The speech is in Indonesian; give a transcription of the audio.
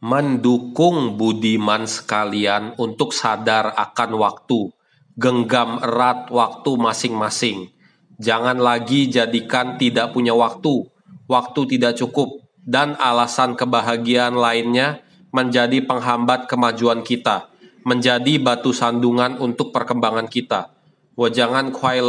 mendukung budiman sekalian untuk sadar akan waktu, genggam erat waktu masing-masing. Jangan lagi jadikan tidak punya waktu, waktu tidak cukup, dan alasan kebahagiaan lainnya menjadi penghambat kemajuan kita, menjadi batu sandungan untuk perkembangan kita. Wajangan jangan kuai